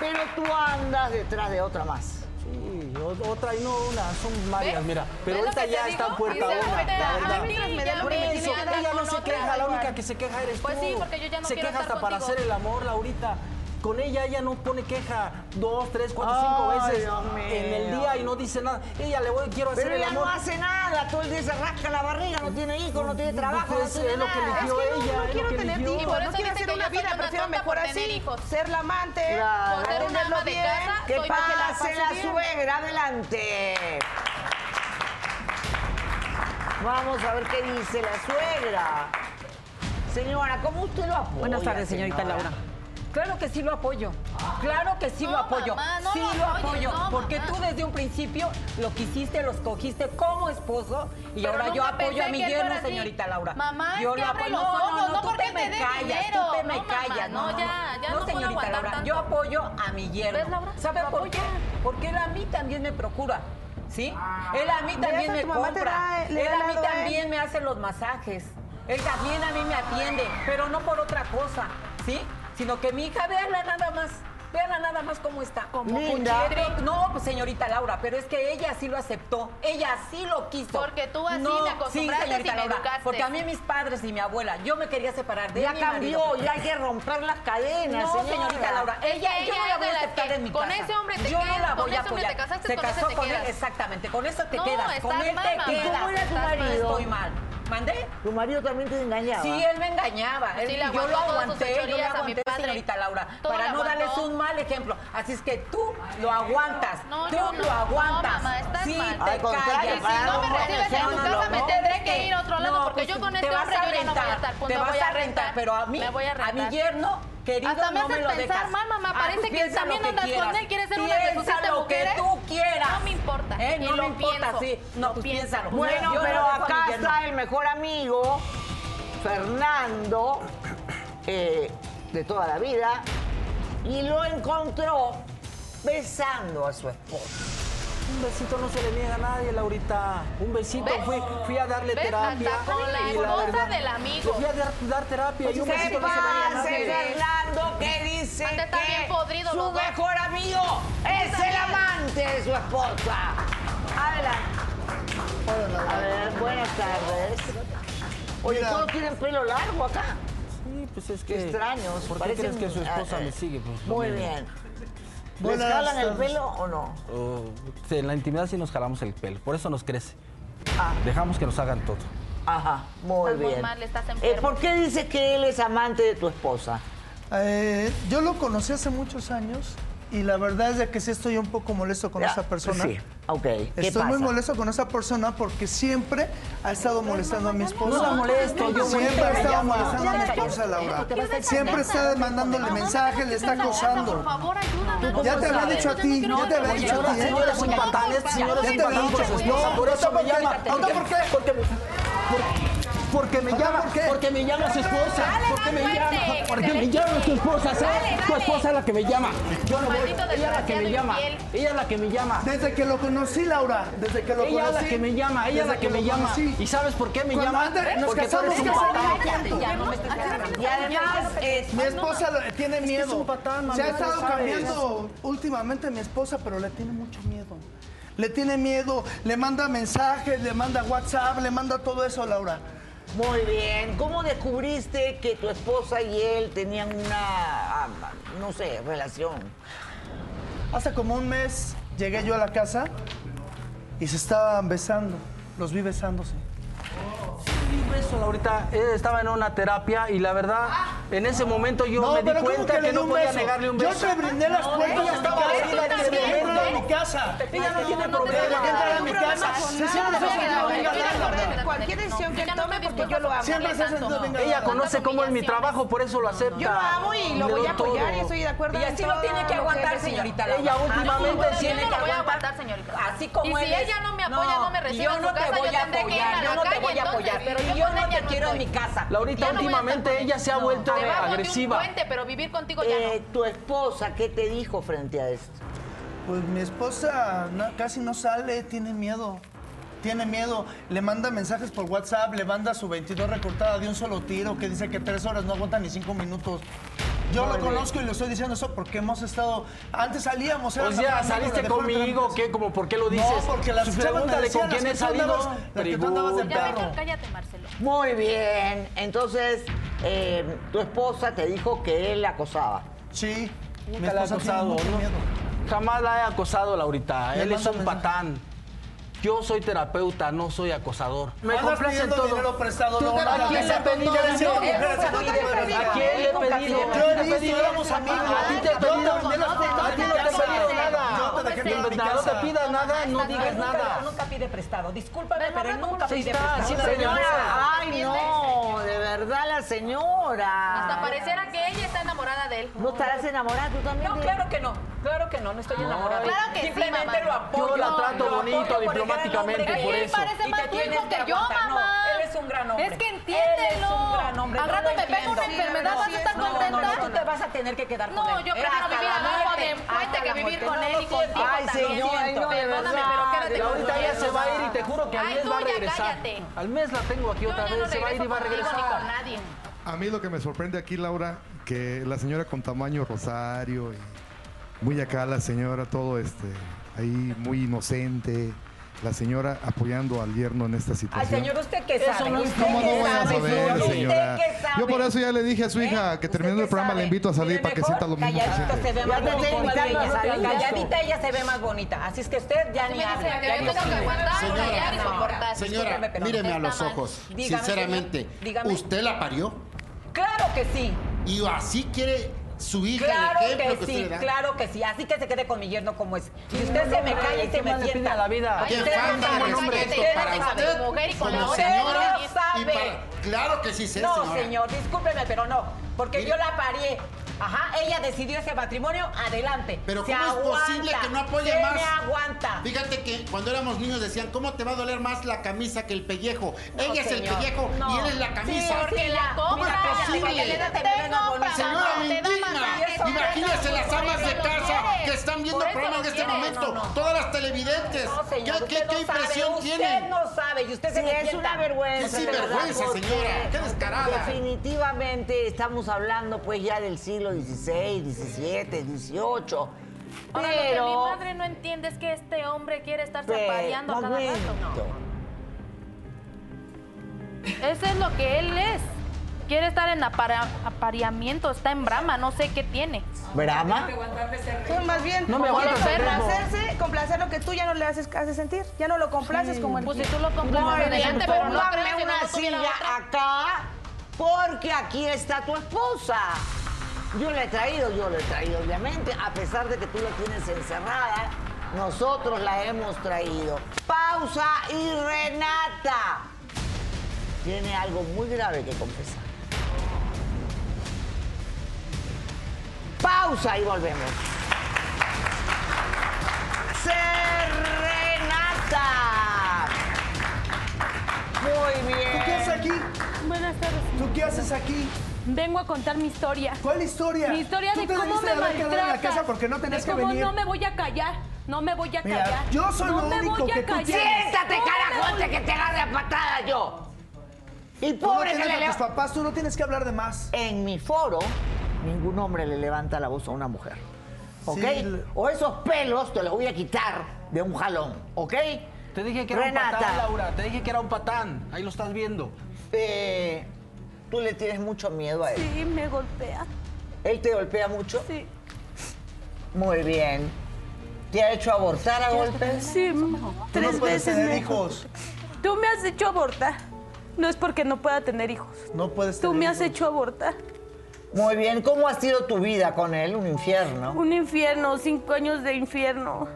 pero tú andas detrás de otra más. Sí, otra y no una, son varias, mira. Pero ¿Ves lo ahorita ya digo? está en puerta una, la a verdad. mí me Por eso, dar ella no se queja, la única que se queja eres Pues tú. sí, porque yo ya no Se quiero queja hasta para hacer el amor, Laurita. Con ella ella no pone queja dos, tres, cuatro, cinco veces Dios mío. en el día y no dice nada. Ella le voy, quiero hacer Pero el ella no hace nada, todo el día se rasca la barriga, no tiene hijos, no tiene trabajo, no Pues, tiene es lo que eligió Es que no, ella, no quiero tener hijos, no quiero dice hacer que una vida, prefiero mejor así, ser la amante, Claro. Por ser una atenderlo ama de bien. casa, Que soy para que la pase la bien. suegra, adelante. Vamos a ver qué dice la suegra. Señora, ¿cómo usted lo apoya? Buenas tardes, señorita señora? Laura. Claro que sí lo apoyo. Claro que sí No, lo apoyo. mamá, no sí lo apoyes, apoyo. no, porque mamá. tú desde un principio lo quisiste, lo escogiste como esposo y Pero ahora yo apoyo a mi yerno, señorita Laura. Mamá, yo lo apoyo. los no, ojos, no, no tú porque te me callas, dinero. tú te me No, mamá, callas. no, ya, ya no señorita Laura, tanto. yo apoyo a mi yerno. ¿Ves, Laura? ¿Sabe por apoya. qué? Porque él a mí también me procura. ¿Sí? Él a mí también me compra. le Él a mí él. también me hace los masajes. Él también a mí me atiende, pero no por otra cosa, ¿sí? Sino que mi hija, véala nada más. Véala nada más cómo está. Como Linda. No, pues señorita Laura, pero es que ella sí lo aceptó. Ella sí lo quiso. Porque tú así me acostumbraste sí, señorita y me Laura, educaste. Porque a mí mis padres y mi abuela, yo me quería separar de Ya mi cambió, marido. ya hay que romper las cadenas, No, señora. señorita Laura, ella, Ella yo no la voy a aceptar en mi con casa. ese hombre te yo no quedas, la con voy a te apoyar. casaste, Se con ese casó te con él, exactamente. Con eso te No, quedas. Con él mal, te quedas. ¿Y cómo era tu marido? Estoy mal. ¿Mandé? Tu marido también te engañaba. Sí, él me engañaba. Sí, Él- le yo lo aguanté, yo lo fechorías a mi aguanté, padre. señorita Laura, Todo para le no darles un mal ejemplo. Así es que tú lo aguantas. No, tú no. lo aguantas. No, mamá, estás sí, mal. te callas. Si no me recibes en No, tu no, casa, no, me tendré que ir a otro lado, porque pues, yo con te este hombre yo ya no voy a rentar, estar. Pues Te vas voy a rentar, pero a mí, a mi yerno, querido, Hasta me no me haces lo pensar dejas. mal, mamá. Ah, Parece pues que piensa también que andas con él, quieres ser una de Piensa siete lo que tú quieras. No me importa, ¿Eh? No lo me importa, pienso, sí. No, pues piénsalo. Bueno, Yo no pero acá está el mejor amigo, Fernando, eh, de toda la vida, y lo encontró besando a su esposa. Un besito no se le niega a nadie, Laurita. Un besito. ¿Ves? Fui, fui a darle ¿Ves? terapia. Hasta con la esposa verdad, del amigo. Fui a dar, dar terapia y un ¿Qué besito no se le niega a pasa, nadie. Fernando, que dice que bien podridos su mejor amigo es el amante de su esposa? Adelante. A ver, buenas tardes. Oye, Mira. todos tienen pelo largo acá. Sí, pues es Qué que. extraños. ¿Por qué parecen- crees que su esposa ah, le sigue? Pues, Muy bien. ¿Les jalan el pelo o no? Oh, en la intimidad sí nos jalamos el pelo. Por eso nos crece. Ah. Dejamos que nos hagan todo. Ajá, muy Estás muy bien. mal, estás Eh. ¿Por qué dice que él es amante de tu esposa? Eh, yo lo conocí hace muchos años y la verdad es de que sí estoy un poco molesto con Ya, esa persona. Sí, ok. ¿Qué Estoy pasa? muy molesto con esa persona porque siempre ha estado molestando a mi esposa. No la molesto, yo Siempre ha estado molestando a mi esposa, Laura. ¿Qué vas a Siempre está mandándole mensajes, le está Por acosando. favor, ayúdame. Ya te había dicho a ti, ya te había dicho a Señora, ti. ¿eh? señora es un patán, este señor es Ya un te había patán Porque me, llama, porque me llama su esposa. Dale, Porque me llama, porque que me llama su esposa. ¿sabes? Dale, Tu esposa es la que me llama. Yo no voy. Ella es la que me llama. infiel. Ella es la que me llama. Desde que lo conocí, Laura, desde que lo Ella es conocí. la que me llama, ella es la que me llama. conocí. ¿Y sabes por qué me Cuando llama? antes nos Porque tú casamos, eres un ¿qué patán. Y además, Mi esposa tiene miedo. Se ha estado cambiando últimamente mi esposa, pero le tiene mucho miedo. Le tiene miedo, le manda mensajes, le manda WhatsApp, le manda todo eso, Laura. Muy bien. ¿Cómo descubriste que tu esposa y él tenían una, ah, no sé, relación? Hace como un mes llegué yo a la casa y se estaban besando. Los vi besándose. Un beso, Laurita. Él estaba en una terapia y la verdad, en ese momento yo No, me di pero ¿cómo cuenta que no un podía beso? negarle un Yo beso. te brindé las puertas estaba casa. Ella no tiene problema. que entrar a mi casa. Cualquier decisión que tome, porque yo lo amo. Siempre se Ella conoce cómo es mi trabajo, por eso lo acepta. Yo lo amo y lo voy a apoyar y estoy de acuerdo Y así lo tiene que aguantar, señorita. Ella últimamente tiene lo que voy a aguantar, señorita. Así como Y si él es. ella no me apoya, no me recibe yo no te voy a apoyar, yo no te voy a apoyar. pero yo no ella te quiero en mi casa. Laurita, últimamente ella se ha vuelto agresiva. pero vivir contigo ya Eh, no. ¿Tu esposa qué te dijo frente a esto? Pues mi esposa no- casi no sale, tiene miedo. Tiene miedo, le manda mensajes por WhatsApp, le manda su 22 recortada de un solo tiro que dice que tres horas no aguantan ni cinco minutos. Yo lo conozco y le estoy diciendo eso porque hemos estado. Antes salíamos, O éramos sea, ¿saliste conmigo o qué? ¿Cómo, ¿Por qué lo dices? No, porque las Pregúntale con quién he salido. andabas- las que tú andabas de Ya perro. cállate, Marcelo. Muy bien. Entonces, eh, tu esposa te dijo que él la acosaba. Sí. mi Nunca la ha esposa tiene acosado, mucho miedo. Jamás la he acosado, Laurita. Le Él es un patán. Yo soy terapeuta, no soy acosador. Me complace todo. dinero prestado, ¿Tú no. ¿A quién le he pedido ¿A quién le he pedido? Yo ¿A ti he pedido? éramos amigos. ¿A ti te he pedido? vendí las puertas ¿A de ti mi no te he pedido nada? Yo te dejé No, te casa. pida nada, no digas nada. Nunca pide prestado. Discúlpame, pero nunca pide prestado. Señora, ay no, de verdad la señora. Hasta pareciera que ella está enamorada de él. ¿No estarás enamorada tú también? No, claro que no. Claro que no, no estoy enamorada. Claro que sí, Simplemente mamá. lo apoyo. Yo la trato bonito, diplomáticamente, por eso. parece Y más te tu hijo que yo, aguantar. No, mamá. él es un gran hombre. Es que Él es entiéndelo. un gran hombre. Al yo rato lo me pega una enfermedad, ¿vas a estar No, no, contenta? no, tú te vas a tener que quedar con No, él. yo Eh, prefiero vivir la abajo muerte, de puente que vivir con No, él y contigo Ay, señora, ay, no, de Perdóname, verdad. pero quédate de con Ahorita ya se va a ir y te juro que al mes va a regresar. cállate. Al mes la tengo aquí Yo otra no vez, se va a ir y va a regresar. nadie. A mí lo que me sorprende aquí, Laura, que la señora con tamaño rosario y muy acá la señora, todo este, ahí muy inocente. La señora apoyando al yerno en esta Ay, situación. señor, ¿usted qué Eso sabe? no es ¿Usted ¿Cómo no voy a sabe, saber, señor? señora? ¿Usted qué sabe? Yo por eso ya le dije a su ¿Eh? hija que ¿Usted terminando el programa sabe? le invito a salir Mire, para que sienta lo mismo que Calladito se ve más bonita que. Calladita ella se ve más bonita. Así es que usted ya ni que que aguantar, Señora. Señora, míreme a los ojos. Sinceramente. ¿usted la parió? Claro que sí. Y así quiere su hija Claro el ejemplo que que usted sí, le da. claro que sí. Así que se quede con mi yerno como es. Y usted se me calla y se ¿Qué me sienta. la vida? Qué Usted falta no de sabe, respeto usted para no sabe. usted mujer y con la como señora no y sabe. para... Claro que sí sé, No, señor, discúlpeme, pero no. Porque yo la parié. Ajá, ella decidió ese matrimonio, adelante. Pero Se ¿cómo es posible que no apoye se más? me aguanta. Fíjate que cuando éramos niños decían, ¿cómo te va a doler más la camisa que el pellejo? Ella es el pellejo no. y él es la camisa. Sí, Porque la compra, ¿Cómo es posible? Te compra. Señora, por las amas de casa quieres. que están viendo Por el programa en este momento. No, no. Todas las televidentes. No, señor, ¿Qué, usted qué- no qué sabe, impresión usted tienen? no sabe y usted Sí, se es una vergüenza. Sinvergüenza, porque señora. Qué descarada. Definitivamente estamos hablando pues ya del siglo XVI, XVII, XVIII. Ahora, lo que mi Pero... madre no entiende es que este hombre quiere estarse Pe- apareando a cada rato. momento. Eso es lo que él es. Quiere estar en apara- apareamiento, está en brama, no sé qué tiene. ¿Brahma? Tú más bien, No me complacerse, complacer lo que tú ya no le haces, haces sentir. Ya no lo complaces como el Pues si tú lo complaces bien, adelante, pero no creo que una no silla otra. acá porque aquí está tu esposa. Yo la he traído, yo la he traído, obviamente, a pesar de que tú la tienes encerrada, nosotros la hemos traído. Pausa y Renata tiene algo muy grave que confesar. Pausa y volvemos. Serenata. Muy bien. ¿Tú qué haces aquí? Buenas tardes. ¿Tú qué haces aquí? Vengo a contar mi historia. ¿Cuál historia? Mi historia Tú de cómo me quedado en la casa porque no tenías de que cómo venir. no me voy a callar. No me voy a Mira, callar. yo soy no lo me único voy a que tú callar. tienes. Siéntate, No me carajo, voy- antes que te agarre a patada yo. Y Tú no pobre que le a tus papás, tú no tienes que hablar de más. En mi foro, ningún hombre le levanta la voz a una mujer. ¿Ok? Sí, O esos pelos te los voy a quitar de un jalón. ¿Ok? Te dije que era Renata. un patán, Laura. Te dije que era un patán. Ahí lo estás viendo. eh, tú le tienes mucho miedo a él. Sí, me golpea. ¿Él te golpea mucho? Sí. Muy bien. ¿Te ha hecho abortar a golpes? Sí, tres no veces tener me hijos. Tú me has hecho abortar. No es porque no pueda tener hijos. No puedes Tú tener me has hecho abortar. Muy bien. ¿Cómo ha sido tu vida con él? Un infierno. Un infierno, cinco años de infierno.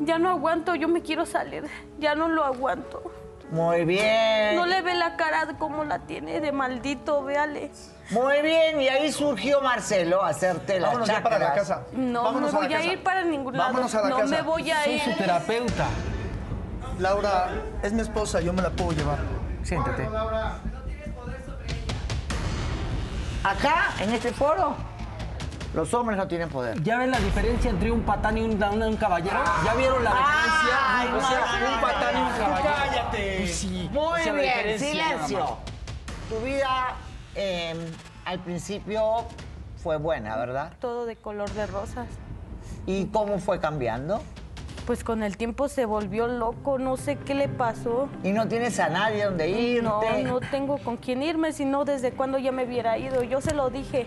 Ya no aguanto, yo me quiero salir. Ya no lo aguanto. Muy bien. No le ve la cara de cómo la tiene de maldito, véale. Muy bien. Y ahí surgió Marcelo a hacerte las Vámonos ya para la casa. No Vámonos me la voy a, ir para ningún Vámonos lado. a la no casa. me voy a Soy ir. su terapeuta. Laura, es mi esposa, yo me la puedo llevar. Siéntate. Acá, en este foro, los hombres no tienen poder. ¿Ya ven la diferencia entre un patán y un, un- un caballero? ¿Ya vieron la diferencia? Ay, o sea, madre. un patán y un caballero. ¡Cállate! Pues sí. Muy o sea, la bien, silencio. Tu vida eh, al principio fue buena, ¿verdad? Todo de color de rosas. ¿Y cómo fue cambiando? Pues con el tiempo se volvió loco, no sé qué le pasó. ¿Y no tienes a nadie donde irte? No, no tengo con quién irme, sino desde cuando ya me hubiera ido. Yo se lo dije.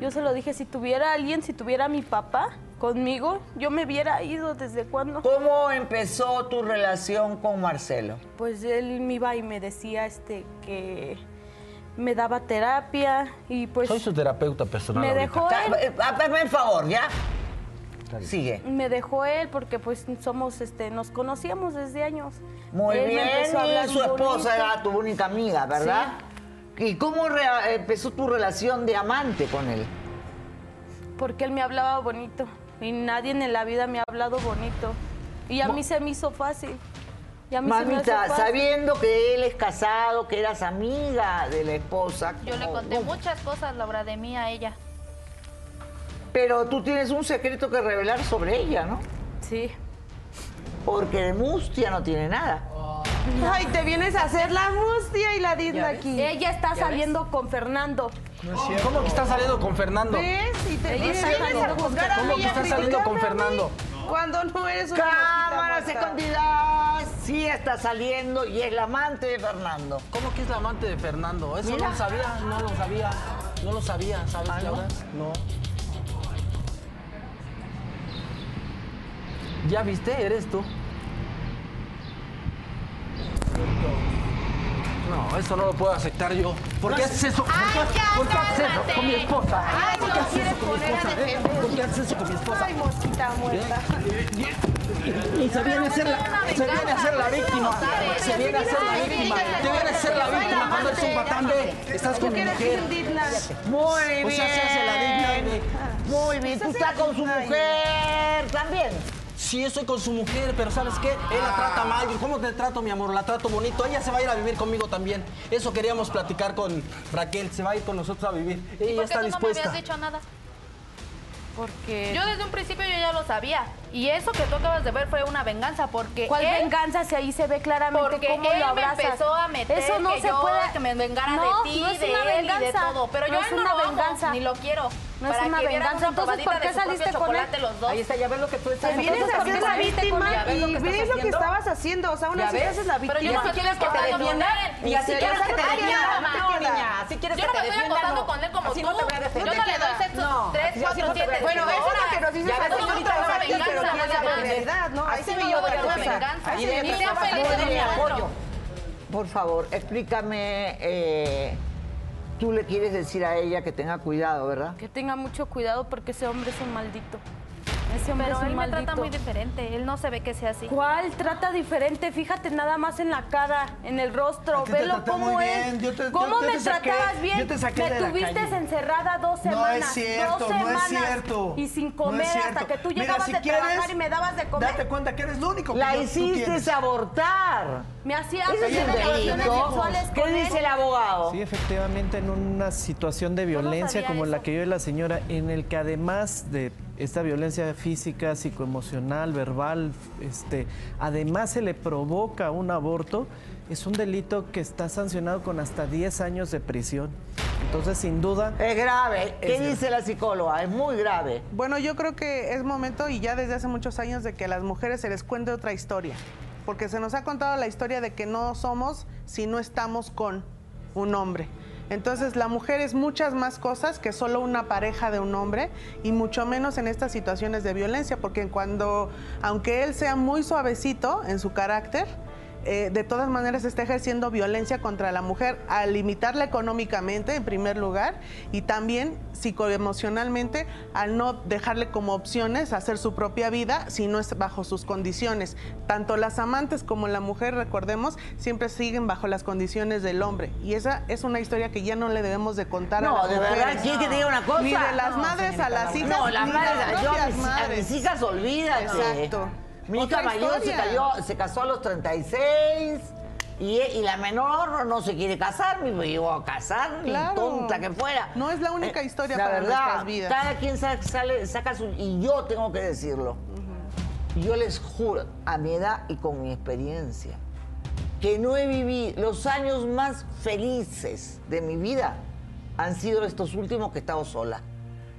Yo se lo dije, si tuviera alguien, si tuviera a mi papá conmigo, yo me hubiera ido desde cuando. ¿Cómo empezó tu relación con Marcelo? Pues él me iba y me decía este que me daba terapia y pues Soy su terapeuta personal. me ahorita. dejó él. eh, Hazme el favor, ¿ya? Sigue. Me dejó él porque pues somos este nos conocíamos desde años. Muy Él bien, y su esposa bonito. era tu única amiga, ¿verdad? ¿Y cómo empezó tu relación de amante con él? Porque él me hablaba bonito y nadie en la vida me ha hablado bonito. Y a mí se me hizo fácil. Y a mí se me hizo Mamita, fácil. sabiendo que él es casado, que eras amiga de la esposa. Yo le ¿cómo- conté cómo? muchas cosas, Laura, de mí a ella. Pero tú tienes un secreto que revelar sobre ella, ¿no? Sí. Porque de mustia no tiene nada. Ay, te vienes a hacer la mustia y la digna aquí. Ella está ¿Ya saliendo con Fernando. ¿Cómo que está saliendo con Fernando? ¿Ves? Y te vienes a juzgar a ¿Cómo que está saliendo con. Fernando? Cuando no eres una Cámaras escondidas. Sí está saliendo y es la amante de Fernando. ¿Cómo que es la amante de Fernando? Eso Mira. no lo sabía, no lo sabía. No lo sabía, ¿sabes. Laura? No. ¿Ya viste? Eres tú. No, eso no lo puedo aceptar yo. ¿Por qué haces eso? ¿Por qué, por qué haces eso con mi esposa? Ay, ¿Por qué haces eso con mi esposa? eh? ¿Por qué haces eso con mi esposa? Ay, mosquita muerta. Y se viene a ser la, se viene a ser la víctima. Se viene a ser la víctima. Te viene a ser la víctima cuando eres un patán de. Estás con mi mujer. Muy O bien. sea, se hace la de- Muy bien. Tú estás con su mujer también. Sí, estoy con su mujer, pero ¿sabes qué? Él la trata mal. Yo, ¿Cómo te trato, mi amor? La trato bonito. Ella se va a ir a vivir conmigo también. Eso queríamos platicar con Raquel. Se va a ir con nosotros a vivir. Ella ¿Por qué está tú no me dispuesta. habías dicho nada? Porque Yo desde un principio yo ya lo sabía. Y eso que tú acabas de ver fue una venganza porque ¿Cuál él- venganza si ahí se ve claramente Porque cómo él lo me abrazas? empezó a meter Eso no que se yo- puede que me vengara no, de ti, no es de una él y de todo. Pero no yo es no una lo venganza. ni lo quiero. No es una que venganza. una Entonces, ¿por qué saliste con él? los dos. Ahí está, ya ves lo que tú estás Te vienes haciendo. a hacer la víctima ¿Ya ves y que ves lo que haciendo? estabas haciendo. O sea, una ¿Ya sí ves? haces la Pero víctima. yo no si me quieres que te acostando con defienda, él. y así quieres que te siquiera- defienda, Ay, mamá, no, niña, así quieres Yo que no me estoy acostando con él como tú. no te voy a Yo no le doy sexo No, 3, así no 4, te voy a 7. Bueno, eso es lo que nos apoyo. Por favor, explícame. eh, tú le quieres decir a ella que tenga cuidado, ¿verdad? Que tenga mucho cuidado porque ese hombre es un maldito. Ese hombre Pero es un él me trata muy diferente. Él no se ve que sea así. ¿Cuál trata diferente? Fíjate nada más en la cara, en el rostro. Velo cómo muy es. bien. Yo te- ¿Cómo yo- yo me te saqué- tratabas bien? yo te saqué me de la tuviste calle. encerrada dos No semanas. es cierto, dos no es semanas cierto. Y sin No comer hasta que tú Mira, llegabas si de quieres, trabajar y me dabas de comer. Date cuenta que eres lo único que La yo- hiciste abortar. Me un tener relaciones delito. sexuales ¿Qué con él. dice el abogado? Sí, efectivamente, en una situación de violencia como la que vive la señora, en el que además de esta violencia física, psicoemocional, verbal, este, además se le provoca un aborto, es un delito que está sancionado con hasta 10 años de prisión. Entonces, sin duda... Es grave. ¿Qué Es dice la psicóloga? Es muy grave. Bueno, yo creo que es momento y ya desde hace muchos años de que a las mujeres se les cuente otra historia. Porque se nos ha contado la historia de que no somos si no estamos con. un hombre. Entonces la mujer es muchas más cosas que solo una pareja de un hombre y mucho menos en estas situaciones de violencia, porque cuando, aunque él sea muy suavecito en su carácter, eh, de todas maneras está ejerciendo violencia contra la mujer al limitarla económicamente en primer lugar y también psicoemocionalmente al no dejarle como opciones hacer su propia vida si no es bajo sus condiciones. Tanto las amantes como la mujer, recordemos, siempre siguen bajo las condiciones del hombre y esa es una historia que ya no le debemos de contar a No, las de verdad, mujeres. ¿quieres que te diga una cosa? Ni de las No, madres a las hijas, No, las ni madres, las yo a mis, a madres. mis hijas, olvídate. Exacto. Mi mayor se, historia. cayó- se casó a los 36 y, y la menor no se quiere casar, me iba a casar, ni Claro. tonta que fuera. No es la única Eh, historia la para verdad, nuestras vidas. Cada quien sale, saca su... Y yo tengo que decirlo. Yo les juro, a mi edad y con mi experiencia, que no he vivido los años más felices de mi vida han sido estos últimos que he estado sola.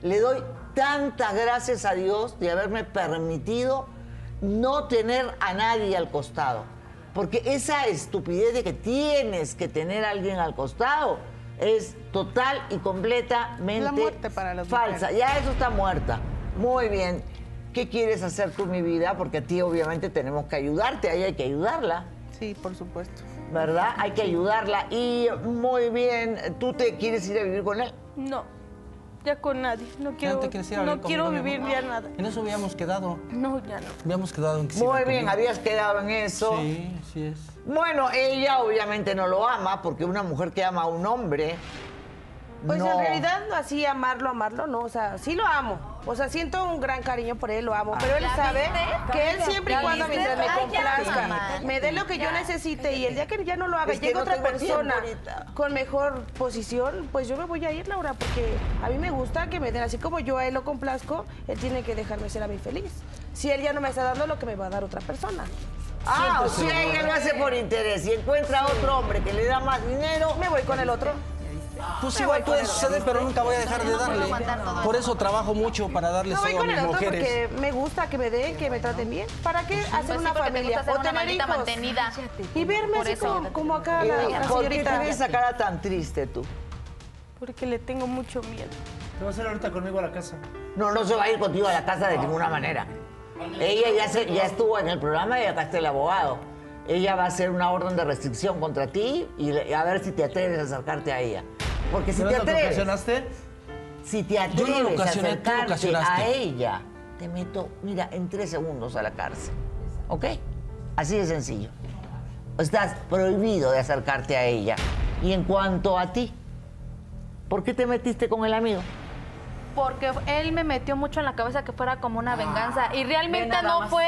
Le doy tantas gracias a Dios de haberme permitido no tener a nadie al costado. Porque esa estupidez de que tienes que tener a alguien al costado es total y completamente La muerte para las falsa. mujeres. Ya eso está muerta. Muy bien. ¿Qué quieres hacer tú, mi vida? Porque a ti obviamente tenemos que ayudarte, ahí hay que ayudarla. Sí, por supuesto. ¿Verdad? Hay que ayudarla. Y muy bien, ¿tú te quieres ir a vivir con él? No, ya con nadie. No quiero, te quieres ir a no vivir quiero vivir ya nada. En eso habíamos quedado. No, ya no. Habíamos quedado en que Muy bien, conmigo. habías quedado en eso. Sí, sí es. Bueno, ella obviamente no lo ama porque una mujer que ama a un hombre. Pues no. en realidad así amarlo, amarlo, no, o sea, sí lo amo. O sea, siento un gran cariño por él, lo amo. Pero él ¿Ya sabe viste? que él ¿Ya siempre y cuando mientras me complazca, me dé lo que yo necesite y el día que ya no lo haga, Es que llegue no otra persona con mejor posición, pues yo me voy a ir, Laura, porque a mí me gusta que me den, así como yo a él lo complazco, él tiene que dejarme ser a mí feliz. Si él ya no me está dando lo que me va a dar otra persona. Ah, o sea, se ella lo lo hace por interés y encuentra a otro hombre que le da más dinero. Me voy con el otro. Pues igual puede suceder, pero nunca voy a dejar de darle. Por eso. trabajo mucho para darles todo a mis mujeres. porque me gusta que me den, que me traten bien. ¿Para qué hacer Pues sí, una familia o una tener hijos? mantenida. Y verme Por así eso. como, como acá la, Eh, la ¿Por qué tienes esa cara tan triste tú? Porque le tengo mucho miedo. Te vas a ir ahorita conmigo a la casa. No, no se va a ir contigo a la casa de ninguna manera. Ella ya, se- ya estuvo en el programa y acá está el abogado. Ella va a hacer una orden de restricción contra ti y a ver si te atreves a acercarte a ella. Porque si ¿No te atreves, ocasionaste? si te Yo no lo atreves a acercarte a ella, te meto, mira, en tres segundos a la cárcel. ¿Ok? Así de sencillo. Estás prohibido de acercarte a ella. Y en cuanto a ti, ¿por qué te metiste con el amigo? Porque él me metió mucho en la cabeza que fuera como una venganza. Y realmente no fue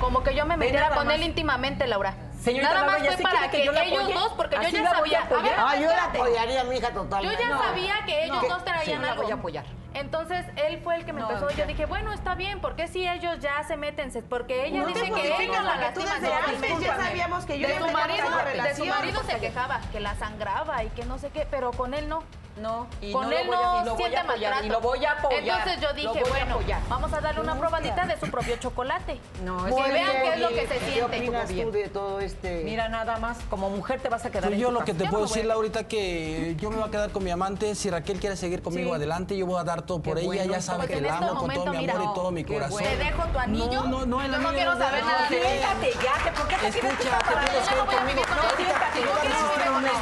como que yo me metiera con él íntimamente, Laura. Señorita nada Laura, más ¿ya fue sí para que, que yo la ellos dos, porque yo ¿Así ya la voy a sabía. A ver, Ah, yo la apoyaría a mi hija Yo totalmente. ya No. sabía que ellos No. dos traían Sí, la algo. voy a apoyar. Entonces él fue el que me No, empezó. Yo dije, bueno, está bien, porque si ellos ya se meten? Se- Porque ella dice que ellos la lastiman. antes ya sabíamos que yo de ya su marido, de su marido se quejaba, que la sangraba y que no sé qué, pero con él no. No, y con no él lo voy a- no y lo voy siente a apoyar, y lo voy a apoyar, Entonces yo dije, bueno, apoyar. vamos a darle una probadita de su propio chocolate. No, que eso vean qué es lo que se ¿Qué siente. opinas bien. tú de todo este...? Mira, nada más, como mujer te vas a quedar Pues en yo tu lo que te puedo decir, Laurita, que yo me voy a quedar con mi amante. Si Raquel quiere seguir conmigo Sí. adelante, yo voy a dar todo por Qué ella. bueno, ya sabe Pues que la este amo con todo mi amor y todo mi qué corazón. Te dejo tu anillo. No, no, no, yo no quiero es saber nada de Raquel. él. Siéntate ya, que ¿por qué te que Escucha, te que a conmigo. vivir con No, él. siéntate, Yo no a vivir con él.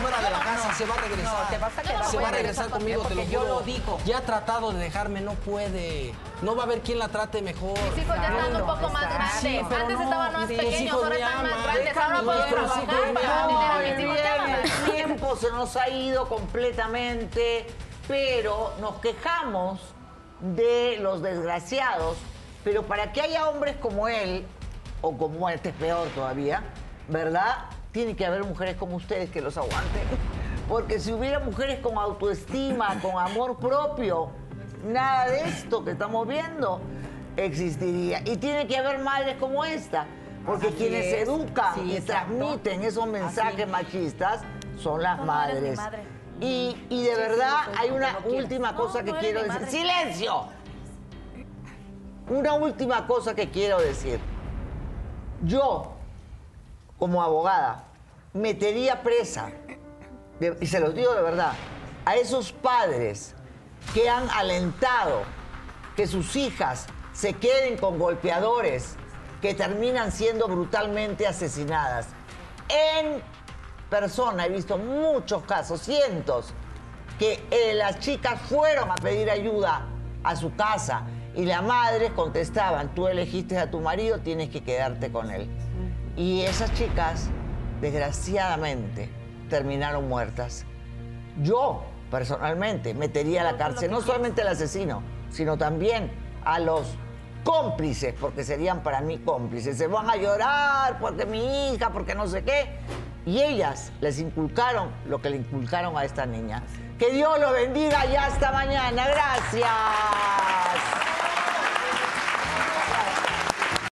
No, te vas a quedar. Regresar conmigo, te lo yo juro. lo digo. Ya ha tratado de dejarme, no puede. No va a haber quien la trate mejor. Mis hijos ya están un poco más grandes. Antes no, estaban más pequeños, hijos ahora están más grandes. Ahora puedo Nuestros trabajar para dinero a mis hijos. el tiempo se nos ha ido completamente, pero nos quejamos de los desgraciados. Pero para que haya hombres como él, o como este es peor todavía, ¿verdad? Tiene que haber mujeres como ustedes que los aguanten. Porque si hubiera mujeres con autoestima, con amor propio, nada de esto que estamos viendo existiría. Y tiene que haber madres como esta. Porque Así quienes es. educan Sí, y exacto. transmiten esos mensajes machistas son las No, no madres. madre. Y, y de Sí, verdad sí, soy hay una última No, cosa que quiero decir. ¡Silencio! Una última cosa que quiero decir. Yo, como abogada, metería presa y se los digo de verdad, a esos padres que han alentado que sus hijas se queden con golpeadores que terminan siendo brutalmente asesinadas. En persona he visto muchos casos, cientos, que eh, las chicas fueron a pedir ayuda a su casa y las madres contestaban, tú elegiste a tu marido, tienes que quedarte con él. Y esas chicas, desgraciadamente, terminaron muertas. Yo, personalmente, metería a la cárcel no solamente al asesino, sino también a los cómplices, porque serían para mí cómplices. Se van a llorar porque mi hija, porque no sé qué. Y ellas les inculcaron lo que le inculcaron a esta niña. Que Dios los bendiga y hasta mañana. Gracias.